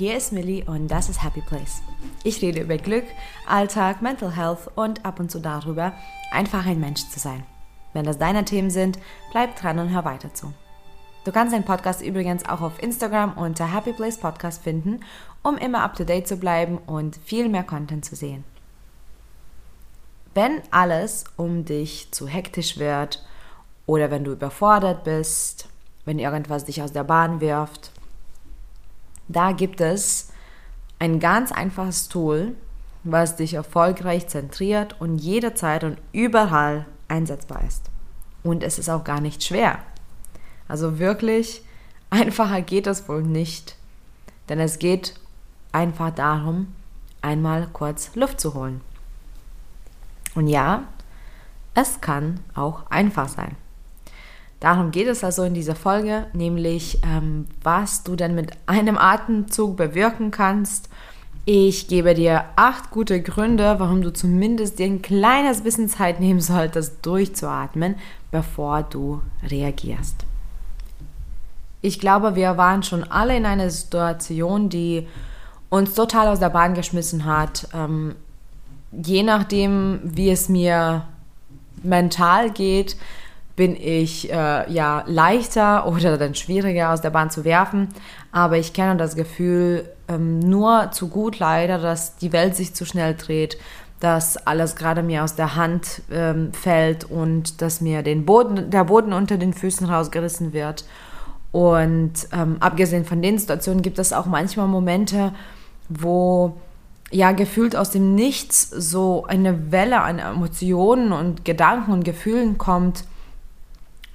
hier ist Millie und das ist Happy Place. Ich rede über Glück, Alltag, Mental Health und ab und zu darüber, einfach ein Mensch zu sein. Wenn das deine Themen sind, bleib dran und hör weiter zu. Du kannst den Podcast übrigens auch auf Instagram unter Happy Place Podcast finden, um immer up to date zu bleiben und viel mehr Content zu sehen. Wenn alles um dich zu hektisch wird oder wenn du überfordert bist, wenn irgendwas dich aus der Bahn wirft, da gibt es ein ganz einfaches Tool, was dich erfolgreich zentriert und jederzeit und überall einsetzbar ist. Und es ist auch gar nicht schwer. Also wirklich einfacher geht es wohl nicht. Denn es geht einfach darum, einmal kurz Luft zu holen. Und ja, es kann auch einfach sein. Darum geht es also in dieser Folge, nämlich ähm, was du denn mit einem Atemzug bewirken kannst. Ich gebe dir acht gute Gründe, warum du zumindest dir ein kleines bisschen Zeit nehmen solltest, durchzuatmen, bevor du reagierst. Ich glaube, wir waren schon alle in einer Situation, die uns total aus der Bahn geschmissen hat. Ähm, je nachdem, wie es mir mental geht, bin ich äh, ja leichter oder dann schwieriger aus der Bahn zu werfen. Aber ich kenne das Gefühl ähm, nur zu gut leider, dass die Welt sich zu schnell dreht, dass alles gerade mir aus der Hand ähm, fällt und dass mir den Boden, der Boden unter den Füßen rausgerissen wird. Und ähm, abgesehen von den Situationen gibt es auch manchmal Momente, wo ja gefühlt aus dem Nichts so eine Welle an Emotionen und Gedanken und Gefühlen kommt,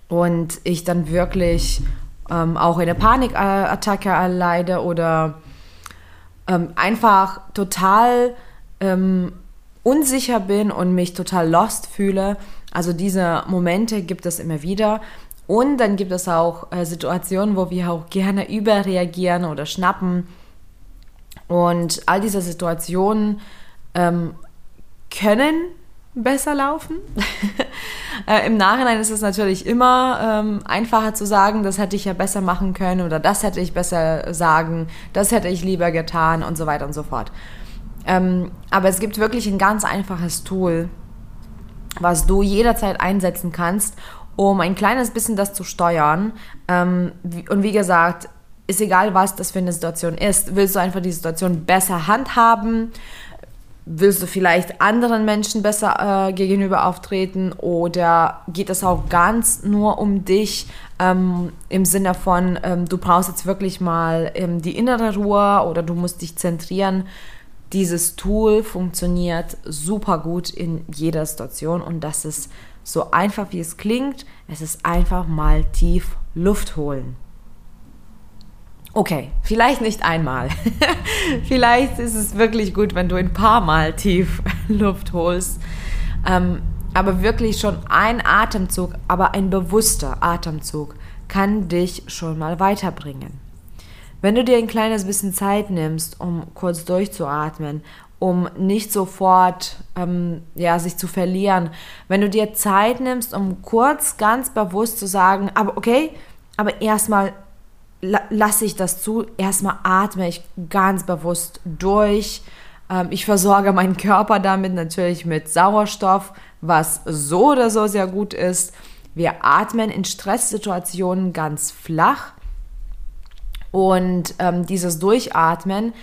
und ich dann wirklich ähm, auch eine Panikattacke erleide oder ähm, einfach total ähm, unsicher bin und mich total lost fühle. Also diese Momente gibt es immer wieder. Und dann gibt es auch äh, Situationen, wo wir auch gerne überreagieren oder schnappen. Und all diese Situationen ähm, können besser laufen. äh, Im Nachhinein ist es natürlich immer ähm, einfacher zu sagen, das hätte ich ja besser machen können oder das hätte ich besser sagen, das hätte ich lieber getan und so weiter und so fort. Ähm, aber es gibt wirklich ein ganz einfaches Tool, was du jederzeit einsetzen kannst, um ein kleines bisschen das zu steuern. Ähm, und wie gesagt, ist egal, was das für eine Situation ist. Willst du einfach die Situation besser handhaben? Willst du vielleicht anderen Menschen besser äh, gegenüber auftreten oder geht es auch ganz nur um dich ähm, im Sinne von, ähm, du brauchst jetzt wirklich mal ähm, die innere Ruhe oder du musst dich zentrieren. Dieses Tool funktioniert super gut in jeder Situation und das ist so einfach, wie es klingt. Es ist einfach mal tief Luft holen. Okay, vielleicht nicht einmal. vielleicht ist es wirklich gut, wenn du ein paar Mal tief Luft holst. Ähm, aber wirklich schon ein Atemzug, aber ein bewusster Atemzug kann dich schon mal weiterbringen. Wenn du dir ein kleines bisschen Zeit nimmst, um kurz durchzuatmen, um nicht sofort ähm, ja, sich zu verlieren, wenn du dir Zeit nimmst, um kurz ganz bewusst zu sagen, aber okay, aber erstmal lasse ich das zu. Erstmal atme ich ganz bewusst durch. Ähm, ich versorge meinen Körper damit natürlich mit Sauerstoff, was so oder so sehr gut ist. Wir atmen in Stresssituationen ganz flach. Und ähm, dieses Durchatmen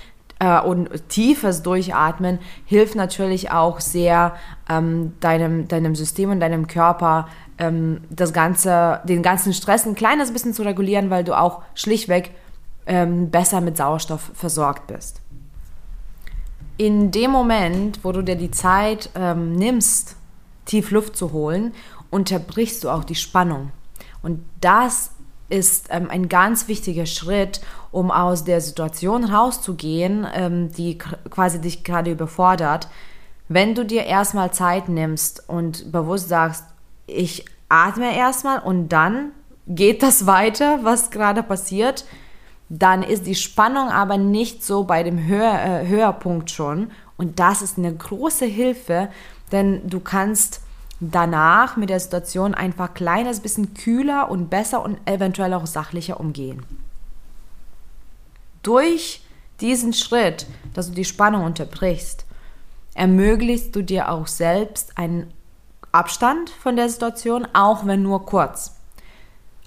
äh, und tiefes Durchatmen hilft natürlich auch sehr ähm, deinem, deinem System und deinem Körper ähm, das ganze, den ganzen Stress ein kleines bisschen zu regulieren, weil du auch schlichtweg ähm, besser mit Sauerstoff versorgt bist. In dem Moment, wo du dir die Zeit ähm, nimmst, tief Luft zu holen, unterbrichst du auch die Spannung. Und das ist ähm, ein ganz wichtiger Schritt, um aus der Situation rauszugehen, ähm, die quasi dich gerade überfordert. Wenn du dir erstmal Zeit nimmst und bewusst sagst, ich atme erstmal und dann geht das weiter, was gerade passiert. Dann ist die Spannung aber nicht so bei dem Höher, äh, Höherpunkt schon. Und das ist eine große Hilfe, denn du kannst danach mit der Situation einfach kleines bisschen kühler und besser und eventuell auch sachlicher umgehen. Durch diesen Schritt, dass du die Spannung unterbrichst, ermöglichst du dir auch selbst einen Abstand von der Situation, auch wenn nur kurz.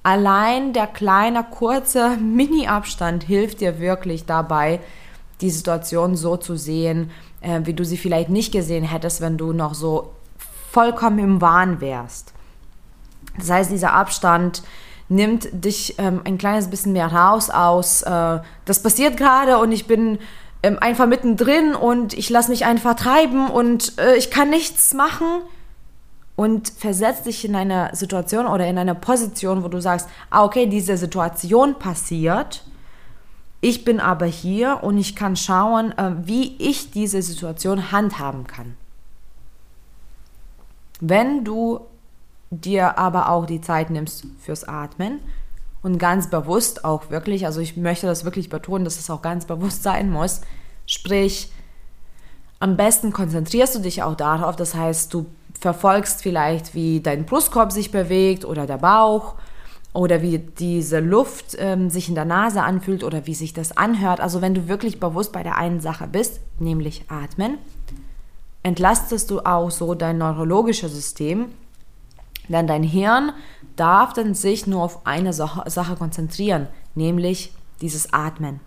Allein der kleine, kurze Mini-Abstand hilft dir wirklich dabei, die Situation so zu sehen, äh, wie du sie vielleicht nicht gesehen hättest, wenn du noch so vollkommen im Wahn wärst. Das heißt, dieser Abstand nimmt dich ähm, ein kleines bisschen mehr raus aus, äh, das passiert gerade und ich bin ähm, einfach mittendrin und ich lasse mich einfach treiben und äh, ich kann nichts machen und versetzt dich in eine Situation oder in eine Position, wo du sagst, ah, okay, diese Situation passiert, ich bin aber hier und ich kann schauen, äh, wie ich diese Situation handhaben kann. Wenn du dir aber auch die Zeit nimmst fürs Atmen und ganz bewusst auch wirklich, also ich möchte das wirklich betonen, dass es auch ganz bewusst sein muss, sprich, am besten konzentrierst du dich auch darauf, das heißt, du verfolgst vielleicht, wie dein Brustkorb sich bewegt oder der Bauch oder wie diese Luft ähm, sich in der Nase anfühlt oder wie sich das anhört. Also wenn du wirklich bewusst bei der einen Sache bist, nämlich atmen, entlastest du auch so dein neurologisches System, denn dein Hirn darf dann sich nur auf eine Sache konzentrieren, nämlich dieses Atmen.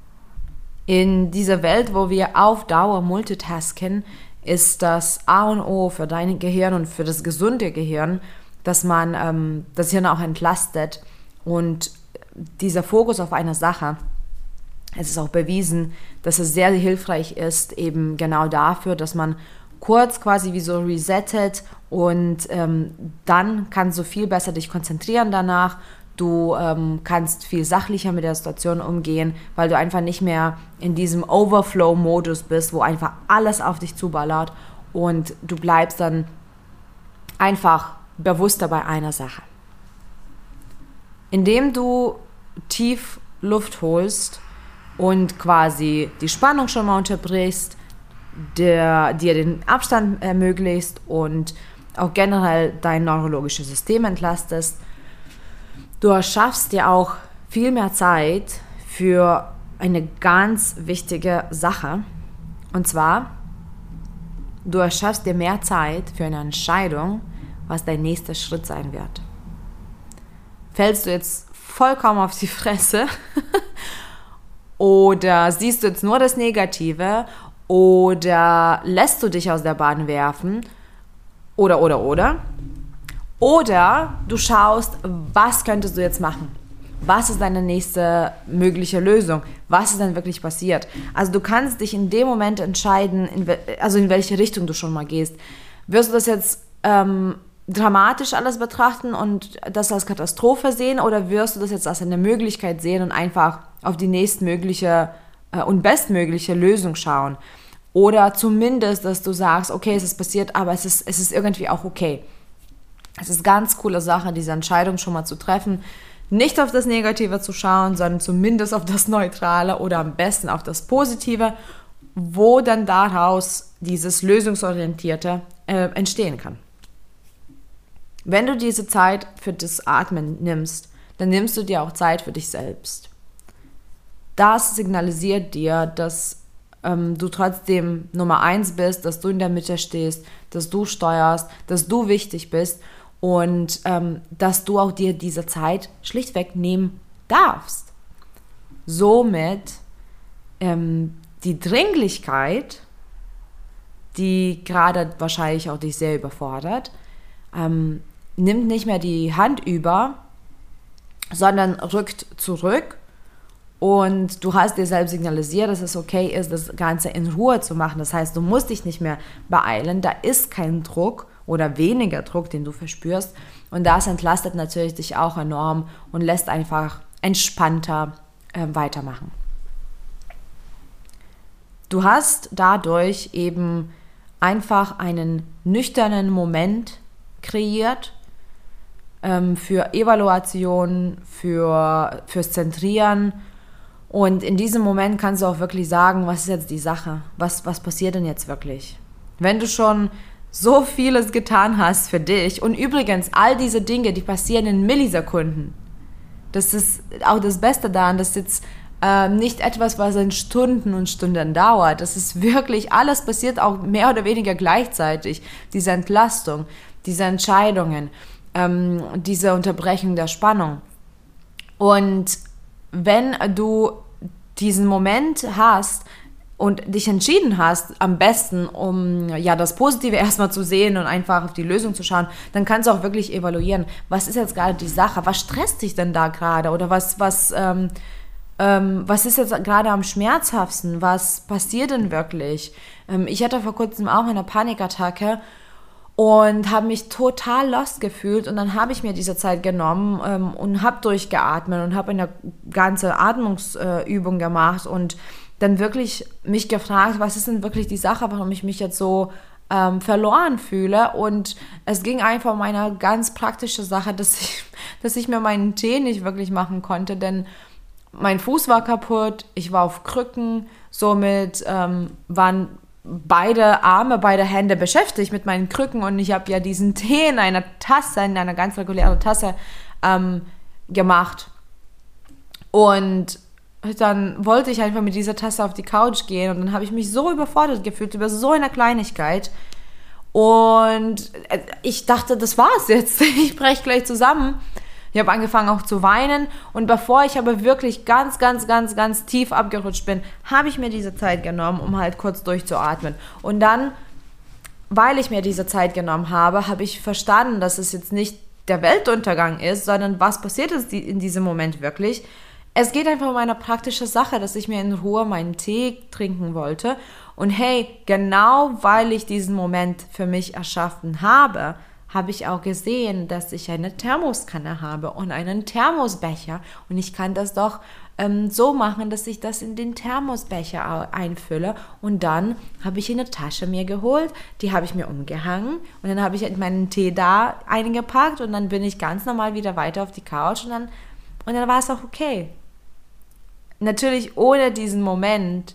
In dieser Welt, wo wir auf Dauer multitasken, ist das A und O für dein Gehirn und für das gesunde Gehirn, dass man ähm, das Hirn auch entlastet und dieser Fokus auf eine Sache, es ist auch bewiesen, dass es sehr hilfreich ist, eben genau dafür, dass man kurz quasi wie so resettet und ähm, dann kannst du viel besser dich konzentrieren danach. Du ähm, kannst viel sachlicher mit der Situation umgehen, weil du einfach nicht mehr in diesem Overflow-Modus bist, wo einfach alles auf dich zuballert und du bleibst dann einfach bewusster bei einer Sache. Indem du tief Luft holst und quasi die Spannung schon mal unterbrichst, der, dir den Abstand ermöglicht und auch generell dein neurologisches System entlastest. Du erschaffst dir auch viel mehr Zeit für eine ganz wichtige Sache. Und zwar, du erschaffst dir mehr Zeit für eine Entscheidung, was dein nächster Schritt sein wird. Fällst du jetzt vollkommen auf die Fresse oder siehst du jetzt nur das Negative oder lässt du dich aus der Bahn werfen? Oder, oder, oder. Oder du schaust, was könntest du jetzt machen? Was ist deine nächste mögliche Lösung? Was ist denn wirklich passiert? Also du kannst dich in dem Moment entscheiden, in also in welche Richtung du schon mal gehst. Wirst du das jetzt ähm, dramatisch alles betrachten und das als Katastrophe sehen oder wirst du das jetzt als eine Möglichkeit sehen und einfach auf die nächstmögliche und bestmögliche Lösung schauen. Oder zumindest, dass du sagst, okay, es ist passiert, aber es ist, es ist irgendwie auch okay. Es ist ganz coole Sache, diese Entscheidung schon mal zu treffen. Nicht auf das Negative zu schauen, sondern zumindest auf das Neutrale oder am besten auf das Positive, wo dann daraus dieses Lösungsorientierte äh, entstehen kann. Wenn du diese Zeit für das Atmen nimmst, dann nimmst du dir auch Zeit für dich selbst das signalisiert dir, dass ähm, du trotzdem Nummer eins bist, dass du in der Mitte stehst, dass du steuerst, dass du wichtig bist und ähm, dass du auch dir diese Zeit schlichtweg nehmen darfst. Somit ähm, die Dringlichkeit, die gerade wahrscheinlich auch dich sehr überfordert, ähm, nimmt nicht mehr die Hand über, sondern rückt zurück und du hast dir selbst signalisiert, dass es okay ist, das Ganze in Ruhe zu machen. Das heißt, du musst dich nicht mehr beeilen. Da ist kein Druck oder weniger Druck, den du verspürst. Und das entlastet natürlich dich auch enorm und lässt einfach entspannter äh, weitermachen. Du hast dadurch eben einfach einen nüchternen Moment kreiert ähm, für Evaluation, für, fürs Zentrieren und in diesem Moment kannst du auch wirklich sagen, was ist jetzt die Sache? Was, was passiert denn jetzt wirklich? Wenn du schon so vieles getan hast für dich und übrigens all diese Dinge, die passieren in Millisekunden. Das ist auch das Beste daran, dass jetzt ähm, nicht etwas, was in Stunden und Stunden dauert. Das ist wirklich, alles passiert auch mehr oder weniger gleichzeitig. Diese Entlastung, diese Entscheidungen, ähm, diese Unterbrechung der Spannung. Und wenn du diesen Moment hast, und dich entschieden hast, am besten, um ja das Positive erstmal zu sehen und einfach auf die Lösung zu schauen, dann kannst du auch wirklich evaluieren, was ist jetzt gerade die Sache, was stresst dich denn da gerade? Oder was, was, ähm, ähm, was ist jetzt gerade am schmerzhaftesten, was passiert denn wirklich? Ähm, ich hatte vor kurzem auch eine Panikattacke und habe mich total lost gefühlt und dann habe ich mir diese Zeit genommen ähm, und habe durchgeatmet und habe eine ganze Atmungsübung äh, gemacht und dann wirklich mich gefragt, was ist denn wirklich die Sache, warum ich mich jetzt so ähm, verloren fühle. Und es ging einfach um eine ganz praktische Sache, dass ich, dass ich mir meinen Tee nicht wirklich machen konnte, denn mein Fuß war kaputt, ich war auf Krücken, somit ähm, waren beide Arme, beide Hände beschäftigt mit meinen Krücken und ich habe ja diesen Tee in einer Tasse, in einer ganz regulären Tasse ähm, gemacht. Und dann wollte ich einfach mit dieser Tasse auf die Couch gehen und dann habe ich mich so überfordert gefühlt über so eine Kleinigkeit. Und äh, ich dachte, das war's jetzt. Ich breche gleich zusammen. Ich habe angefangen auch zu weinen und bevor ich aber wirklich ganz, ganz, ganz, ganz tief abgerutscht bin, habe ich mir diese Zeit genommen, um halt kurz durchzuatmen. Und dann, weil ich mir diese Zeit genommen habe, habe ich verstanden, dass es jetzt nicht der Weltuntergang ist, sondern was passiert ist in diesem Moment wirklich. Es geht einfach um eine praktische Sache, dass ich mir in Ruhe meinen Tee trinken wollte. Und hey, genau weil ich diesen Moment für mich erschaffen habe, habe ich auch gesehen, dass ich eine Thermoskanne habe und einen Thermosbecher. Und ich kann das doch ähm, so machen, dass ich das in den Thermosbecher einfülle. Und dann habe ich eine Tasche mir geholt, die habe ich mir umgehangen. Und dann habe ich meinen Tee da eingepackt und dann bin ich ganz normal wieder weiter auf die Couch und dann, und dann war es auch okay natürlich ohne diesen Moment,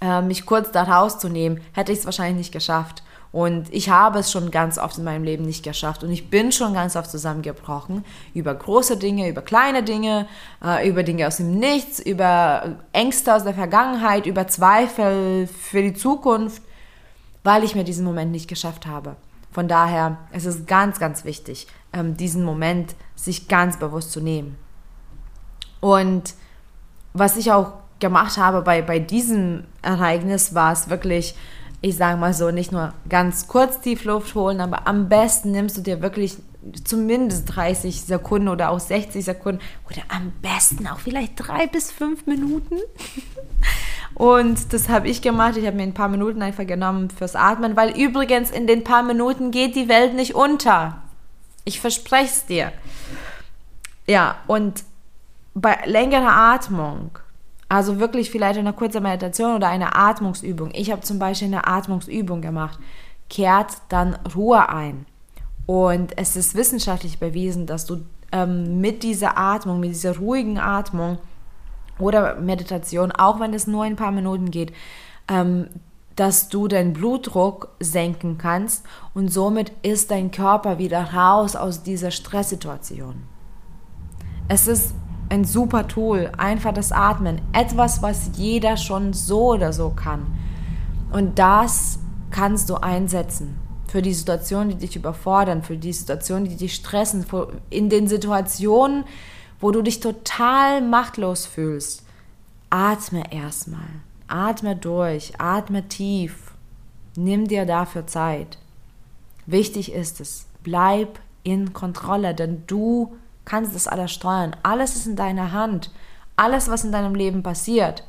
äh, mich kurz da rauszunehmen, hätte ich es wahrscheinlich nicht geschafft. Und ich habe es schon ganz oft in meinem Leben nicht geschafft. Und ich bin schon ganz oft zusammengebrochen. Über große Dinge, über kleine Dinge, äh, über Dinge aus dem Nichts, über Ängste aus der Vergangenheit, über Zweifel für die Zukunft, weil ich mir diesen Moment nicht geschafft habe. Von daher es ist es ganz, ganz wichtig, ähm, diesen Moment sich ganz bewusst zu nehmen. Und was ich auch gemacht habe bei, bei diesem Ereignis, war es wirklich, ich sage mal so, nicht nur ganz kurz tief Luft holen, aber am besten nimmst du dir wirklich zumindest 30 Sekunden oder auch 60 Sekunden oder am besten auch vielleicht drei bis fünf Minuten. Und das habe ich gemacht. Ich habe mir ein paar Minuten einfach genommen fürs Atmen, weil übrigens in den paar Minuten geht die Welt nicht unter. Ich verspreche es dir. Ja, und bei längerer Atmung, also wirklich vielleicht eine kurze Meditation oder eine Atmungsübung. Ich habe zum Beispiel eine Atmungsübung gemacht. Kehrt dann Ruhe ein. Und es ist wissenschaftlich bewiesen, dass du ähm, mit dieser Atmung, mit dieser ruhigen Atmung oder Meditation, auch wenn es nur ein paar Minuten geht, ähm, dass du deinen Blutdruck senken kannst und somit ist dein Körper wieder raus aus dieser Stresssituation. Es ist ein super Tool, einfach das Atmen, etwas, was jeder schon so oder so kann. Und das kannst du einsetzen für die Situationen, die dich überfordern, für die Situationen, die dich stressen, in den Situationen, wo du dich total machtlos fühlst. Atme erstmal, atme durch, atme tief, nimm dir dafür Zeit. Wichtig ist es, bleib in Kontrolle, denn du kannst das alles steuern. Alles ist in deiner Hand. Alles, was in deinem Leben passiert,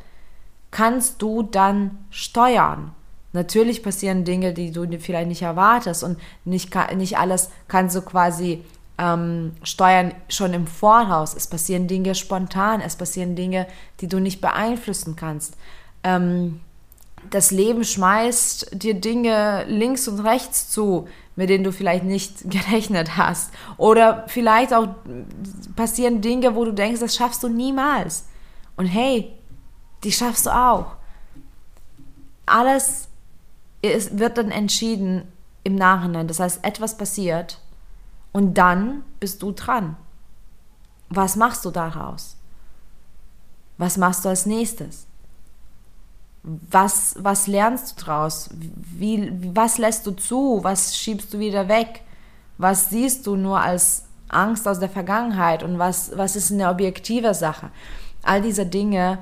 kannst du dann steuern. Natürlich passieren Dinge, die du vielleicht nicht erwartest und nicht, nicht alles kannst du quasi ähm, steuern schon im Voraus. Es passieren Dinge spontan, es passieren Dinge, die du nicht beeinflussen kannst. Ähm, das Leben schmeißt dir Dinge links und rechts zu, mit denen du vielleicht nicht gerechnet hast. Oder vielleicht auch passieren Dinge, wo du denkst, das schaffst du niemals. Und hey, die schaffst du auch. Alles ist, wird dann entschieden im Nachhinein. Das heißt, etwas passiert und dann bist du dran. Was machst du daraus? Was machst du als nächstes? Was, was lernst du draus? Wie, was lässt du zu? Was schiebst du wieder weg? Was siehst du nur als Angst aus der Vergangenheit und was, was ist eine objektive Sache? All diese Dinge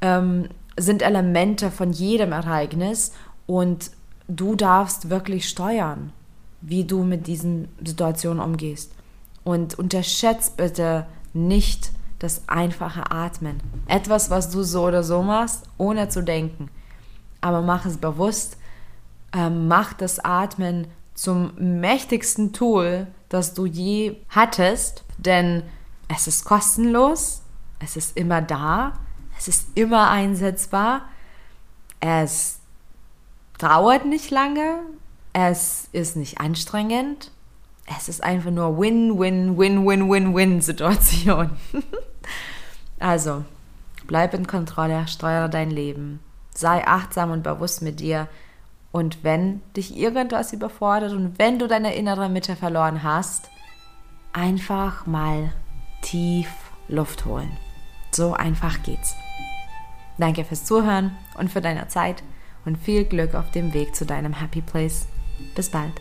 ähm, sind Elemente von jedem Ereignis und du darfst wirklich steuern, wie du mit diesen Situationen umgehst. Und unterschätzt bitte nicht das einfache Atmen. Etwas, was du so oder so machst, ohne zu denken. Aber mach es bewusst. Ähm, mach das Atmen zum mächtigsten Tool, das du je hattest, denn es ist kostenlos, es ist immer da, es ist immer einsetzbar, es dauert nicht lange, es ist nicht anstrengend, es ist einfach nur Win, also, bleib in Kontrolle, steuere dein Leben, sei achtsam und bewusst mit dir. Und wenn dich irgendwas überfordert und wenn du deine innere Mitte verloren hast, einfach mal tief Luft holen. So einfach geht's. Danke fürs Zuhören und für deine Zeit und viel Glück auf dem Weg zu deinem Happy Place. Bis bald.